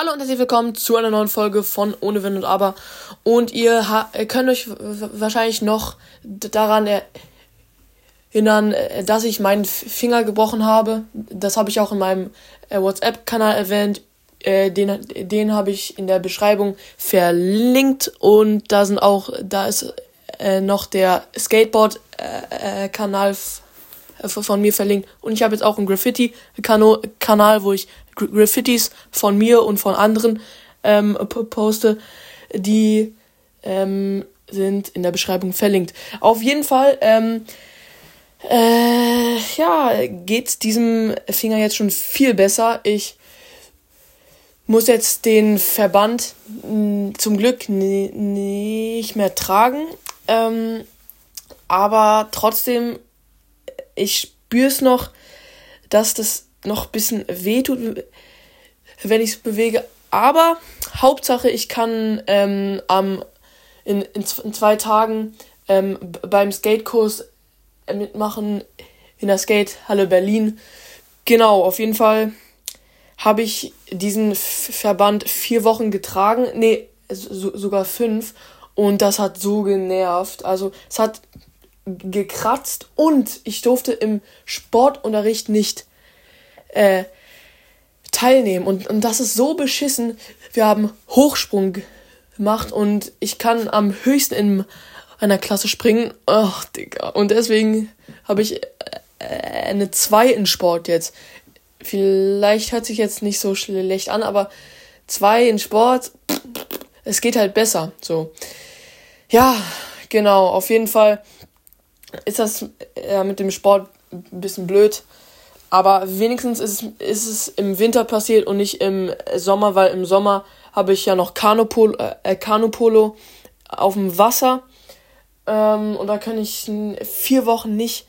Hallo und herzlich willkommen zu einer neuen Folge von Ohne Wenn und Aber. Und ihr könnt euch wahrscheinlich noch daran erinnern, äh, dass ich meinen Finger gebrochen habe. Das habe ich auch in meinem äh, WhatsApp-Kanal erwähnt. Äh, den den habe ich in der Beschreibung verlinkt. Und da sind auch, da ist noch der Skateboard-Kanal von mir verlinkt. Und ich habe jetzt auch einen Graffiti-Kanal, wo ich Graffitis von mir und von anderen ähm, poste. Die ähm, sind in der Beschreibung verlinkt. Auf jeden Fall, ähm, äh, ja, geht diesem Finger jetzt schon viel besser. Ich muss jetzt den Verband zum Glück nicht mehr tragen. Ähm, aber trotzdem, ich spüre es noch, dass das noch ein bisschen wehtut, wenn ich es bewege. Aber Hauptsache, ich kann ähm, am, in, in, in, zwei Tagen ähm, beim Skatekurs mitmachen in der Skatehalle Berlin. Genau, auf jeden Fall habe ich diesen Verband vier Wochen getragen. Nee, so, sogar fünf. Und das hat so genervt. Also es hat gekratzt und ich durfte im Sportunterricht nicht äh, teilnehmen. Und, und das ist so beschissen. Wir haben Hochsprung gemacht und ich kann am höchsten in einer Klasse springen. Ach, Digga. Und deswegen habe ich äh, eine 2 in Sport jetzt. Vielleicht hört sich jetzt nicht so schlecht an, aber 2 in Sport, es geht halt besser. So. Ja, genau. Auf jeden Fall ist das äh, mit dem Sport ein bisschen blöd. Aber wenigstens ist, ist es im Winter passiert und nicht im Sommer, weil im Sommer habe ich ja noch Kanupolo, äh, Kanupolo auf dem Wasser. Ähm, und da kann ich vier Wochen nicht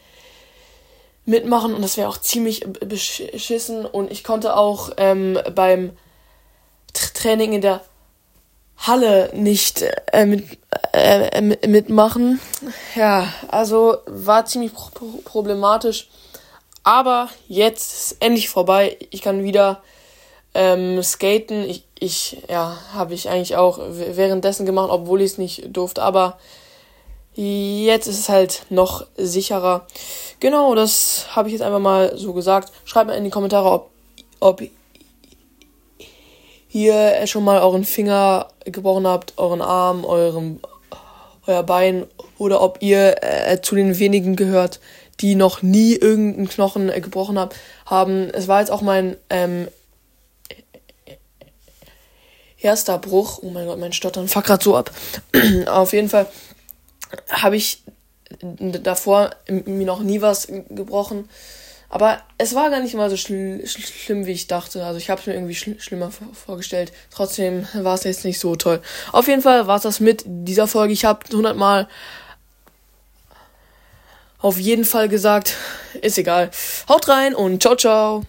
mitmachen und das wäre auch ziemlich beschissen. Und ich konnte auch ähm, beim Training in der Halle nicht äh, mit, äh, mitmachen. Ja, also war ziemlich problematisch. Aber jetzt ist endlich vorbei. Ich kann wieder ähm, skaten. Ich, ich ja, habe ich eigentlich auch währenddessen gemacht, obwohl ich es nicht durfte. Aber jetzt ist es halt noch sicherer. Genau, das habe ich jetzt einfach mal so gesagt. Schreibt mir in die Kommentare, ob, ob ihr schon mal euren Finger gebrochen habt, euren Arm, eurem, euer Bein oder ob ihr äh, zu den wenigen gehört, die noch nie irgendeinen Knochen äh, gebrochen hab, haben. Es war jetzt auch mein ähm, erster Bruch. Oh mein Gott, mein Stottern fuck grad so ab. Auf jeden Fall habe ich davor mir noch nie was gebrochen. Aber es war gar nicht mal so schl schl schlimm, wie ich dachte. Also ich habe es mir irgendwie schl schlimmer vorgestellt. Trotzdem war es jetzt nicht so toll. Auf jeden Fall war es das mit dieser Folge. Ich habe 100 Mal auf jeden Fall gesagt. Ist egal. Haut rein und ciao, ciao.